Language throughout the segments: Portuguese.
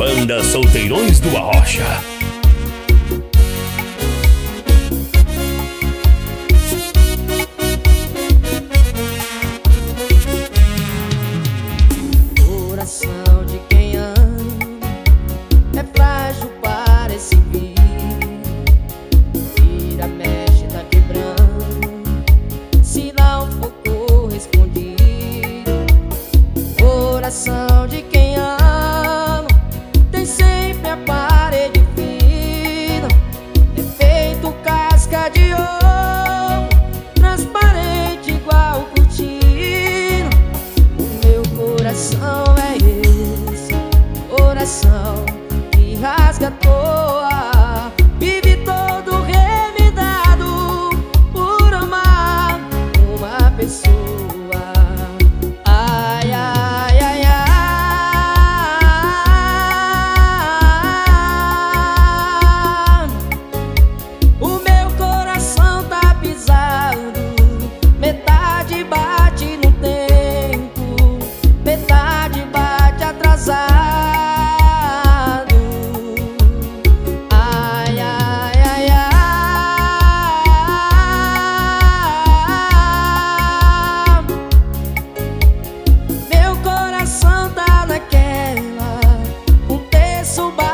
Banda Solteirões do Arrocha. preço.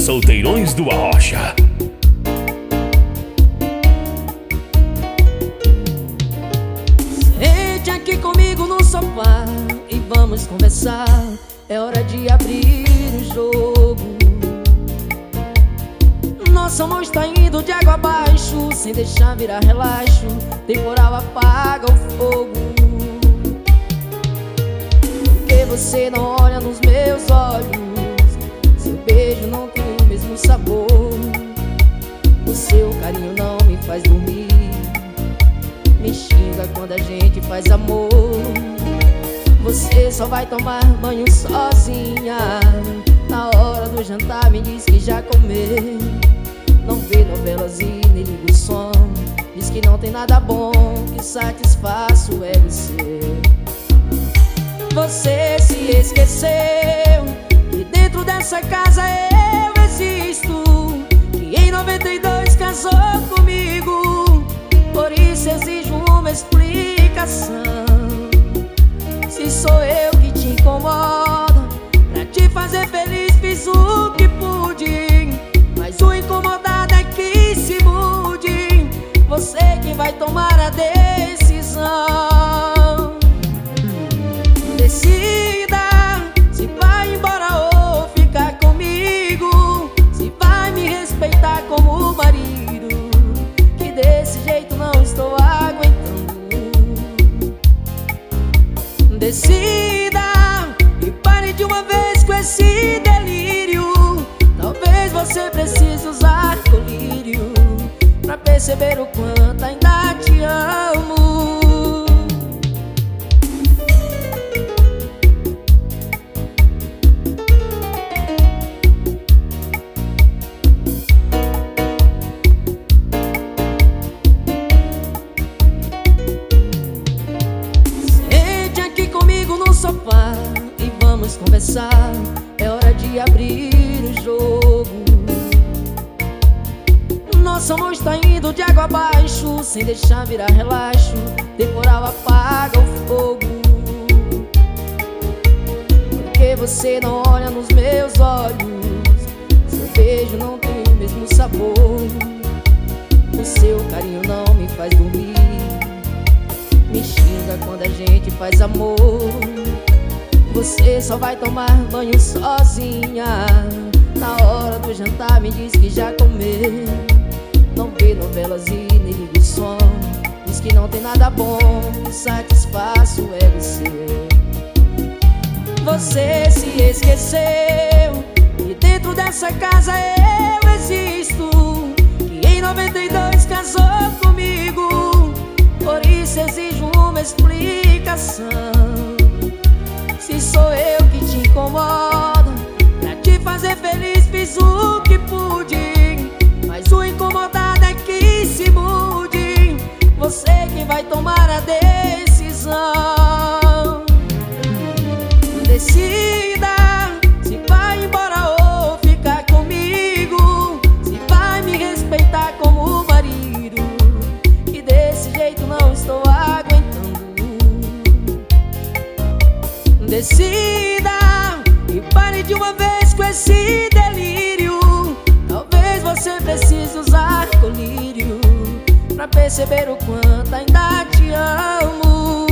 Solteirões do Arrocha. Vai tomar banho sozinha. Na hora do jantar me diz que já comeu. Não vê novelas e nem liga o som. Diz que não tem nada bom que satisfaça o ego seu. Você se esqueceu que dentro dessa casa eu existo. Que em 92 casou comigo. Por isso exijo uma explicação. Se sou eu incomoda Pra te fazer feliz fiz o que pude Mas o incomodado é que se mude. Você que vai tomar a decisão perceber o quanto ainda te amo. conversar, é hora de abrir o jogo. Nosso amor está indo de água abaixo, sem deixar virar relaxo. Temporal apaga o fogo. Porque você não olha nos meus olhos, seu beijo não tem o mesmo sabor. O seu carinho não me faz dormir, me xinga quando a gente faz amor. Você só vai tomar banho sozinha Na hora do jantar me diz que já comeu Não vê novelas e nem som. Diz que não tem nada bom que satisfaça o ego seu. Você se esqueceu Que dentro dessa casa eu existo Que em 92 casou comigo. Por isso exijo uma explicação. Se sou eu que te incomodo Pra te fazer feliz fiz o que pude Você que vai tomar a decisão. Decida se vai embora ou ficar comigo Se vai me respeitar como marido E desse jeito não estou Decida e pare de uma vez com esse perceber o quanto ainda te amo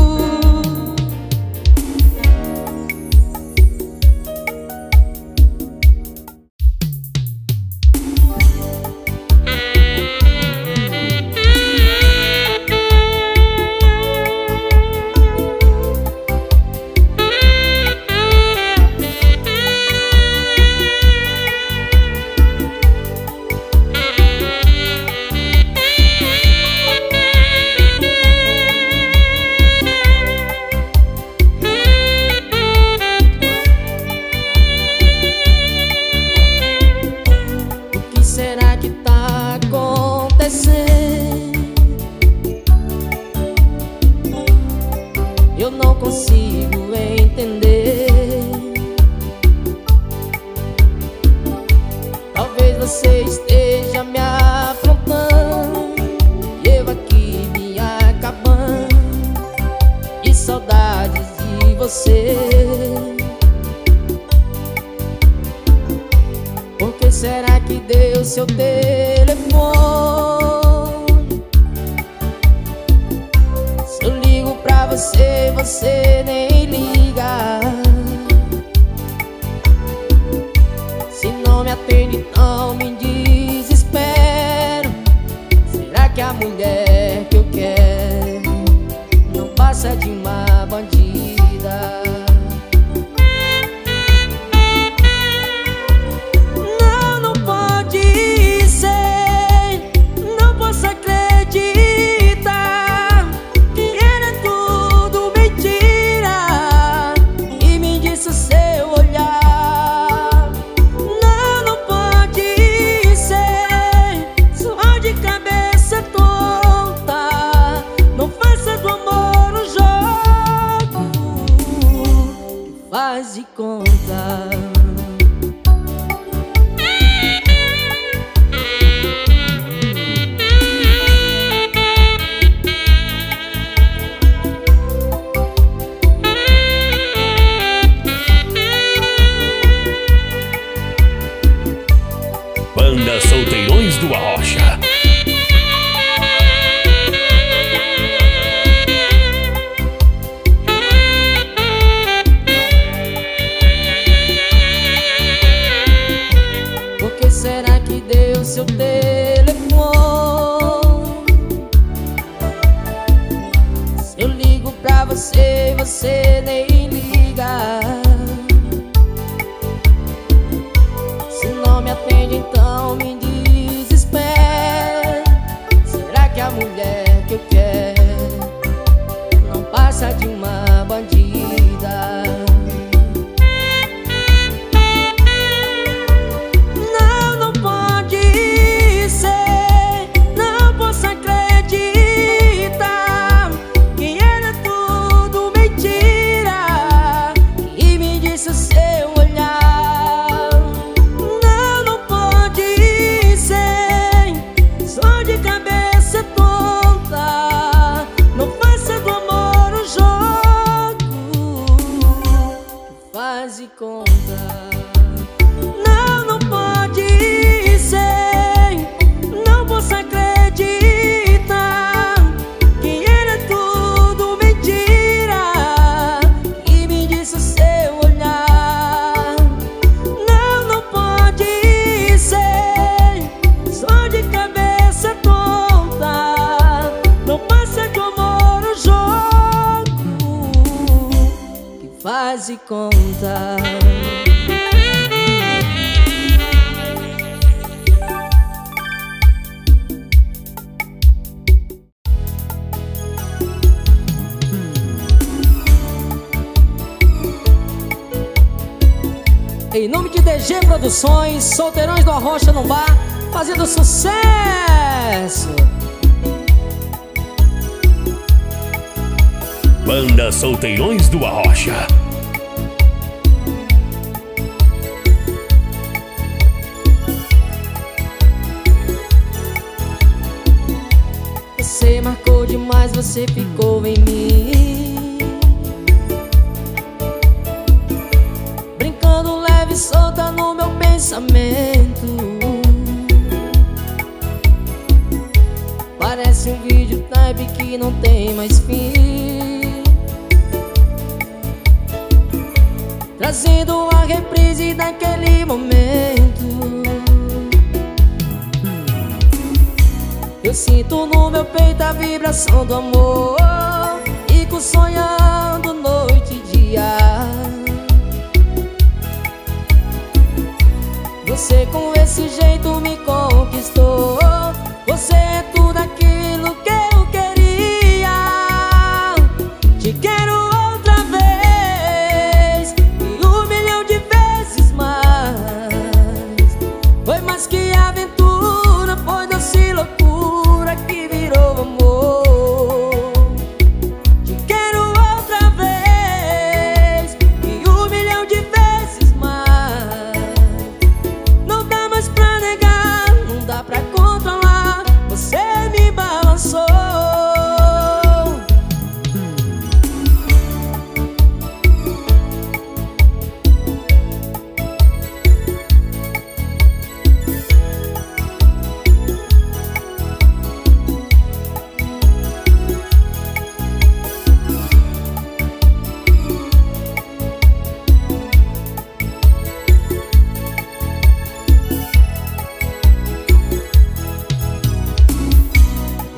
Do Arrocha no Bar, fazendo sucesso. Banda Solteirões do Arrocha. Você marcou demais, você ficou em mim. Brincando leve, solta pensamento. Parece um vídeo type que não tem mais fim. Trazendo a reprise daquele momento Eu sinto no meu peito a vibração do amor Fico sonhando noite e dia Você com esse jeito me conquistou. Você é tudo aquilo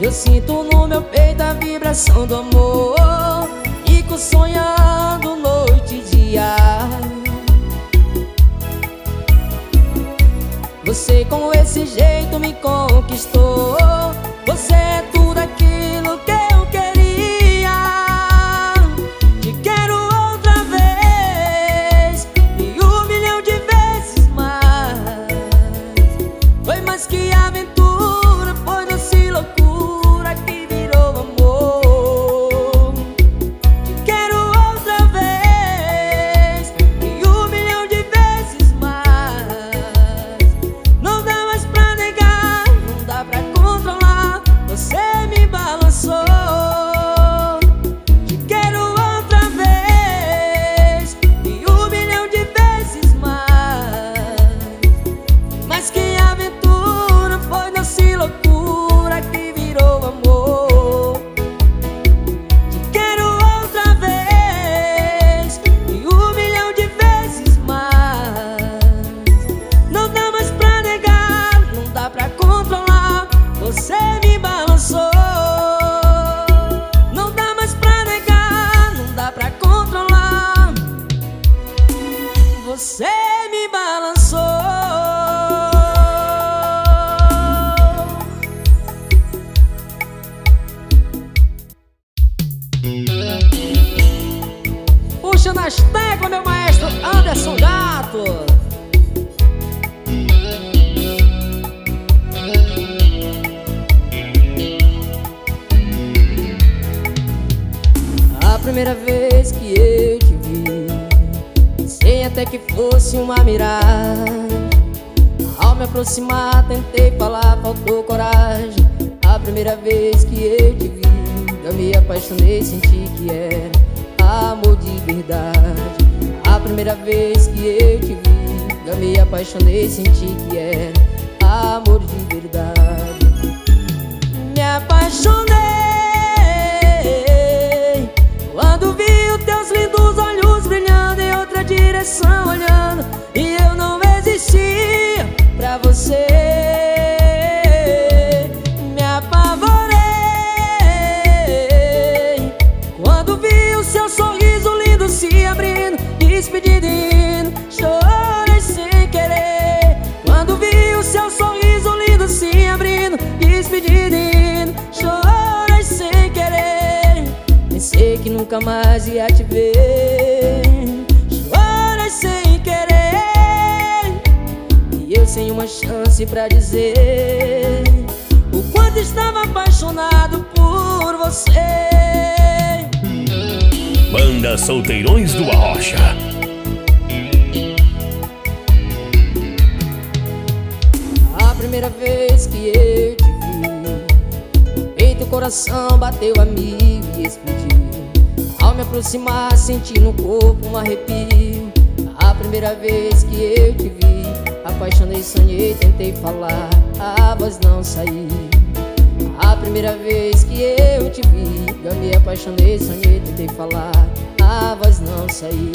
Eu sinto no meu peito a vibração do amor Fico sonhando noite e dia. Você com esse jeito me conquistou Você Puxa nas teclas, meu maestro Anderson Gato. A primeira vez que eu te vi, sei até que fosse uma miragem. Ao me aproximar, tentei falar, faltou coragem. A primeira vez que eu te vi, eu me apaixonei, senti que era amor de verdade. A primeira vez que eu te vi, eu me apaixonei, senti que era amor de verdade. Me apaixonei quando vi os teus lindos olhos brilhando em outra direção, olhando e eu não existia pra você. Nunca mais ia te ver. Chorei sem querer E eu sem uma chance pra dizer O quanto estava apaixonado por você. Banda Solteirões do Arrocha. Primeira vez que eu te vi Peito, coração bateu a mil aproximar senti no corpo um arrepio. A primeira vez que eu te vi Apaixonei, sonhei, tentei falar A voz não saiu. A primeira vez que eu te vi me apaixonei, sonhei, tentei falar A voz não saiu.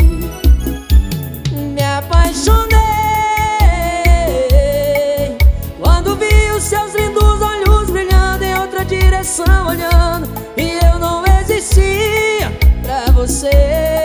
Me apaixonei seus lindos olhos brilhando em outra direção olhando E eu não existia pra você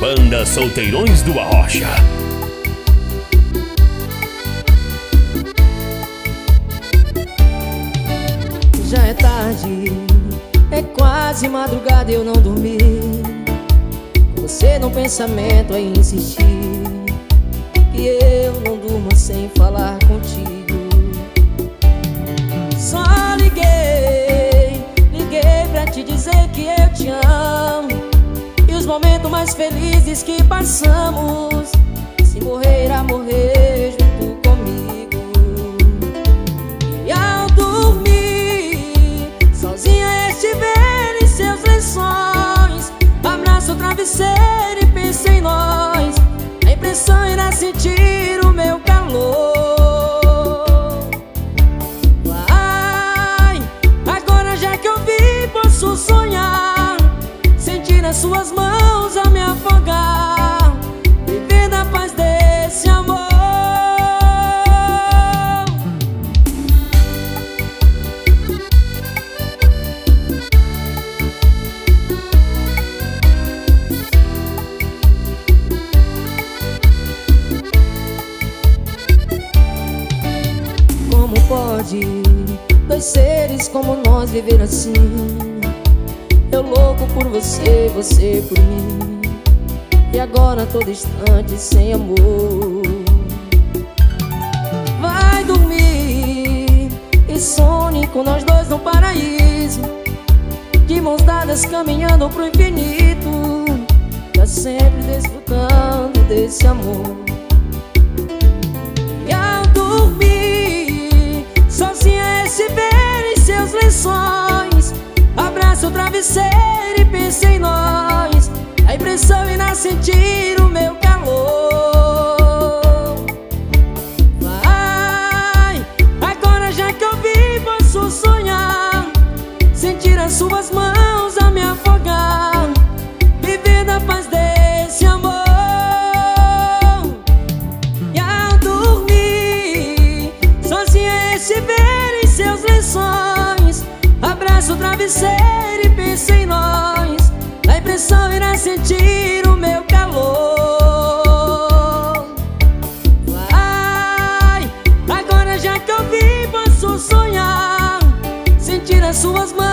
Banda Solteirões do Arrocha. Já é tarde, é quase madrugada eu não dormi. Você no pensamento a insistir que eu não durmo sem falar contigo. Só liguei te dizer que eu te amo Os momentos mais felizes que passamos. Se morrer a morrer junto comigo. E ao dormir Sozinha estiver em seus lençóis. Abraço o travesseiro e penso em nós. A impressão irá sentir o meu calor. Sonhar. Sentir nas suas mãos pode Dois seres como nós viver assim. Eu louco por você, você por mim. E agora todo instante sem amor. Vai dormir e sonhe com nós dois no paraíso. De mãos dadas caminhando pro infinito. Pra sempre desfrutando desse amor. seus lençóis. Abraça o travesseiro e pense em nós. A impressão é irá sentir o meu calor. Vai, agora já que eu vi posso sonhar. Sentir as suas mãos a me afogar. travesseiro e pensa em nós. Na impressão irá sentir o meu calor. Vai, agora já que eu vi, posso sonhar Sentir as suas mãos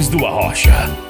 Solteirões do Arrocha.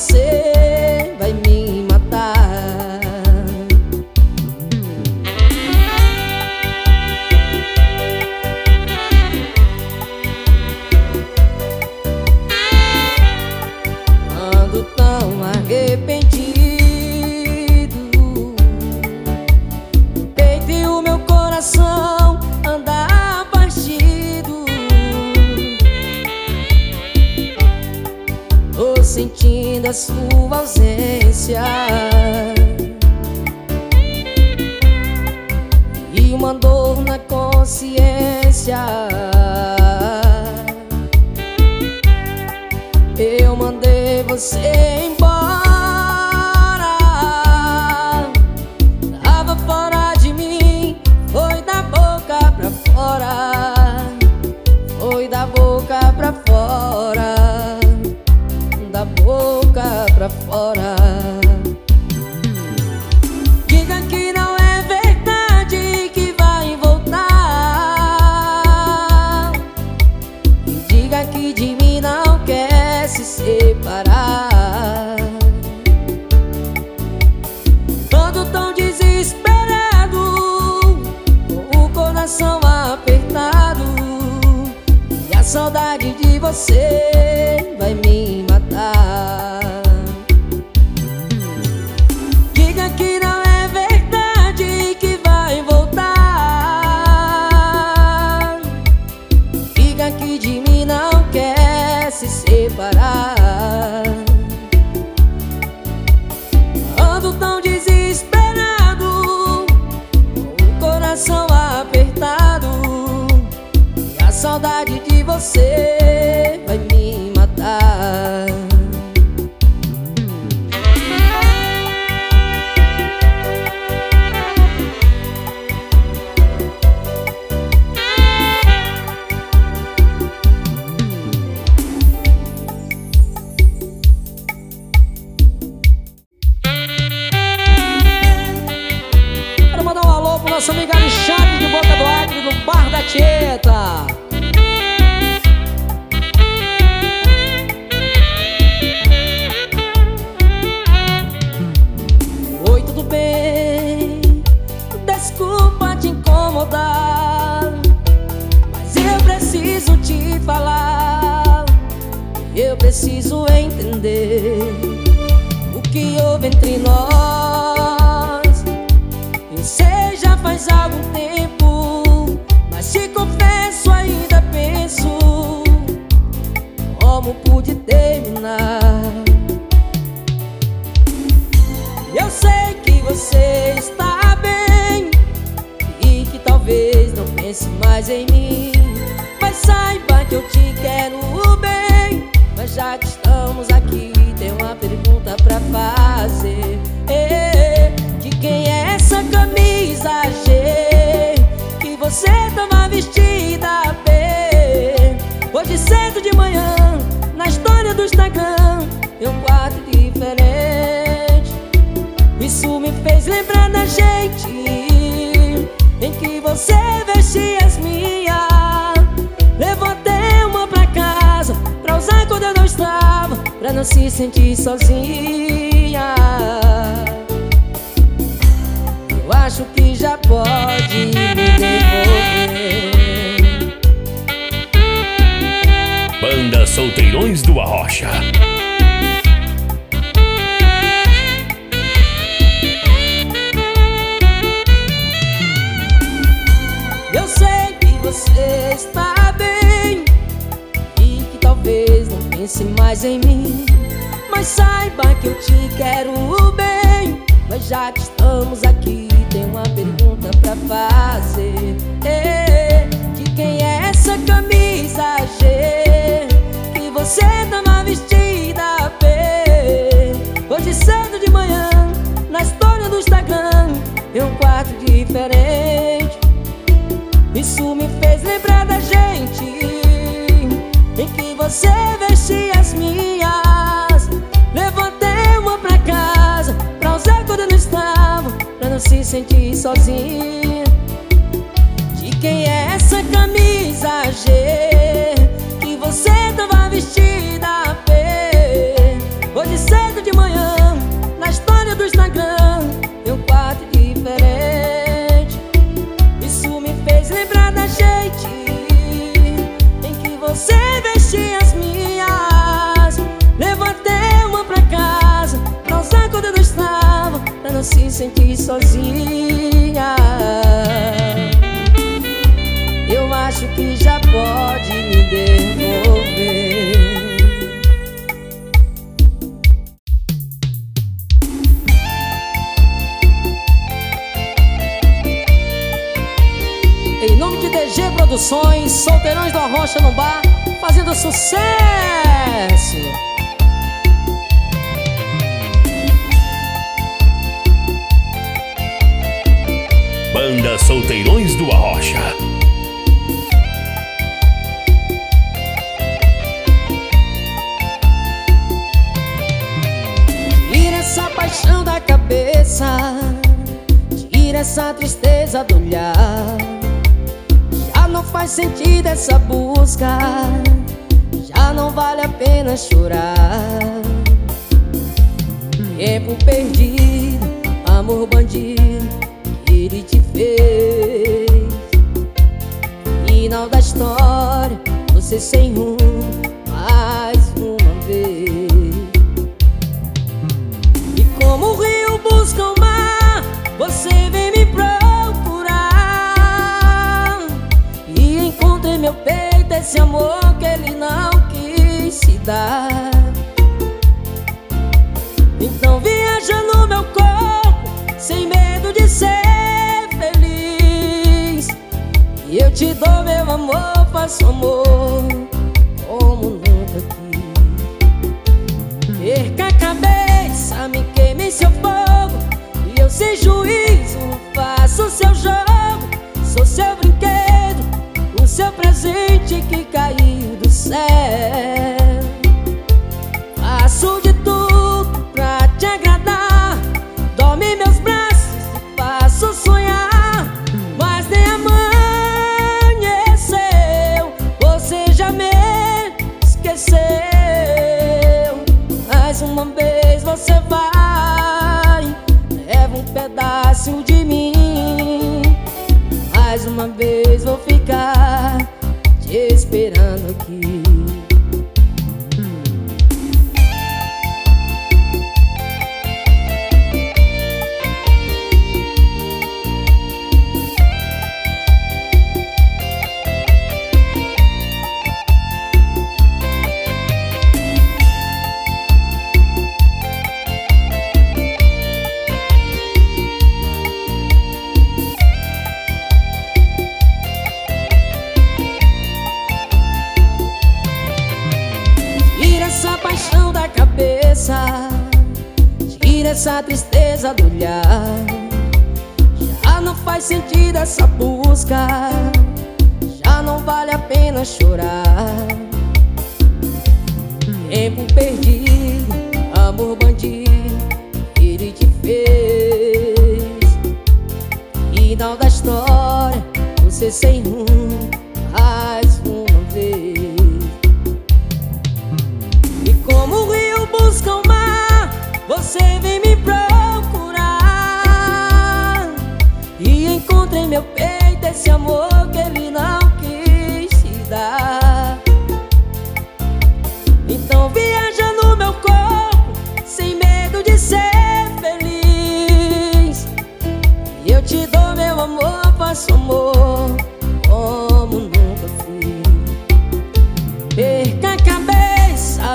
Você saudade de você. Vai me pude terminar. Eu sei que você está bem e que talvez não pense mais em mim, mas saiba que eu te quero bem. Mas já que estamos aqui, tem uma pergunta pra fazer. Eh, De quem é essa camisa G que você tava vestida B? Hoje cedo de manhã, na história do Instagram, eu um quarto diferente. Isso me fez lembrar da gente em que você vestia as minhas. Levou até uma pra casa pra usar quando eu não estava, pra não se sentir sozinha. Eu acho que já pode me devolver. Banda Solteirões do Arrocha. Eu sei que você está bem E que talvez não pense mais em mim Mas saiba que eu te quero bem. Mas já que estamos aqui Tem uma pergunta pra fazer. De quem é essa camisa G Você tava vestida B Hoje cedo de manhã Na história do Instagram Em um quarto diferente. Isso me fez lembrar da gente Em que você vestia as minhas. Levantei uma pra casa Pra usar sentir sozinha. De quem é essa camisa G Que você tava Pra não se sentir sozinha acho que já pode me devolver Em nome de DG Produções, Solteirões da Rocha no Bar, fazendo sucesso! Banda Solteirões do Arrocha. Paixão da cabeça Tira essa tristeza do olhar. Já não faz sentido essa busca Já não vale a pena chorar. Tempo perdido, amor bandido Ele te fez. Final da história, você sem rumo Mais uma vez. Como o rio busca o mar, você vem me procurar. E encontra em meu peito esse amor que ele não quis se dar. Então viaja no meu corpo, sem medo de ser E eu te dou meu amor, faço amor como nunca quis. Perca a cabeça, me em seu fogo E eu sem juízo faço o seu jogo. Sou seu brinquedo, o seu presente que caiu do céu. Faço de tudo você vai pedaço de mim. Mais uma vez vou ficar te esperando aqui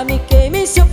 me queime seu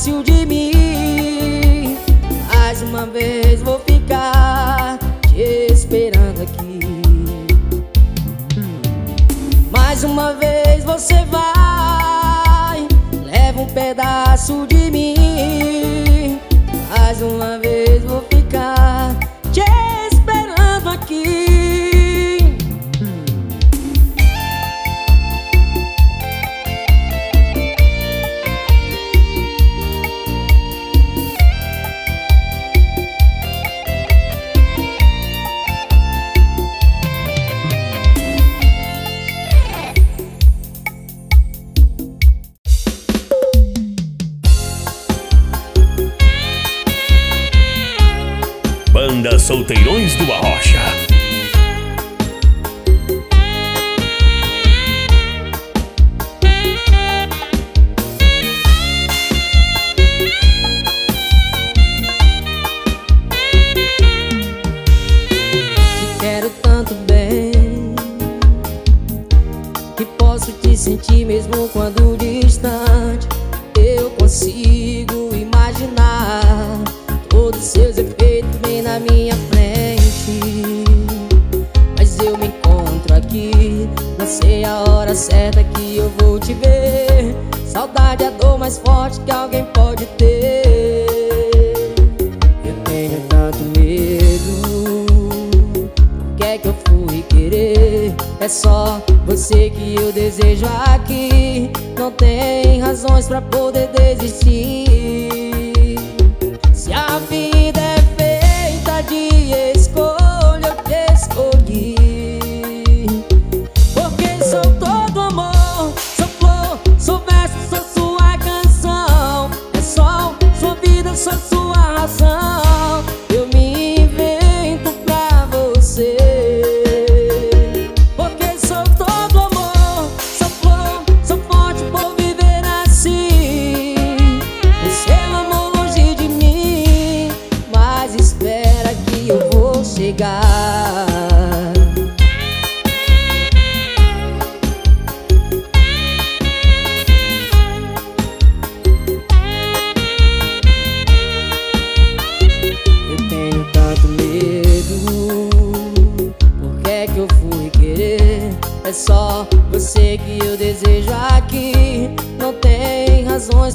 fácil de mim. Mais uma vez vou ficar te esperando aqui. Mais uma vez você vai Leva um pedaço de mim. Mais uma vez vou ficar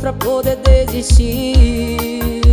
pra poder desistir